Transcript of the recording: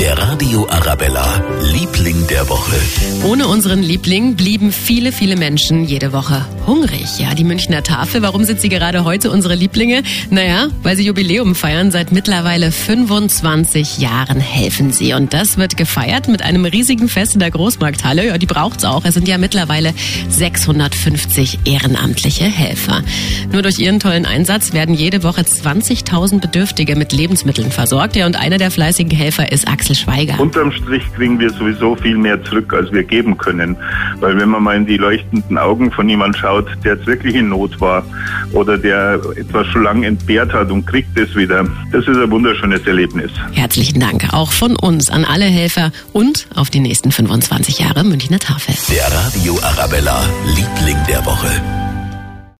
Der Radio Arabella, Liebling der Woche. Ohne unseren Liebling blieben viele, viele Menschen jede Woche hungrig. Ja, die Münchner Tafel, warum sind sie gerade heute unsere Lieblinge? Naja, weil sie Jubiläum feiern. Seit mittlerweile 25 Jahren helfen sie. Und das wird gefeiert mit einem riesigen Fest in der Großmarkthalle. Ja, die braucht's auch. Es sind ja mittlerweile 650 ehrenamtliche Helfer. Nur durch ihren tollen Einsatz werden jede Woche 20.000 Bedürftige mit Lebensmitteln versorgt. Ja, und einer der fleißigen Helfer ist Axel Schweiger. Unterm Strich kriegen wir sowieso viel mehr zurück, als wir geben können. Weil wenn man mal in die leuchtenden Augen von jemand schaut, der jetzt wirklich in Not war oder der etwas schon lange entbehrt hat und kriegt es wieder, das ist ein wunderschönes Erlebnis. Herzlichen Dank auch von uns an alle Helfer und auf die nächsten 25 Jahre Münchner Tafel. Der Radio Arabella, Liebling.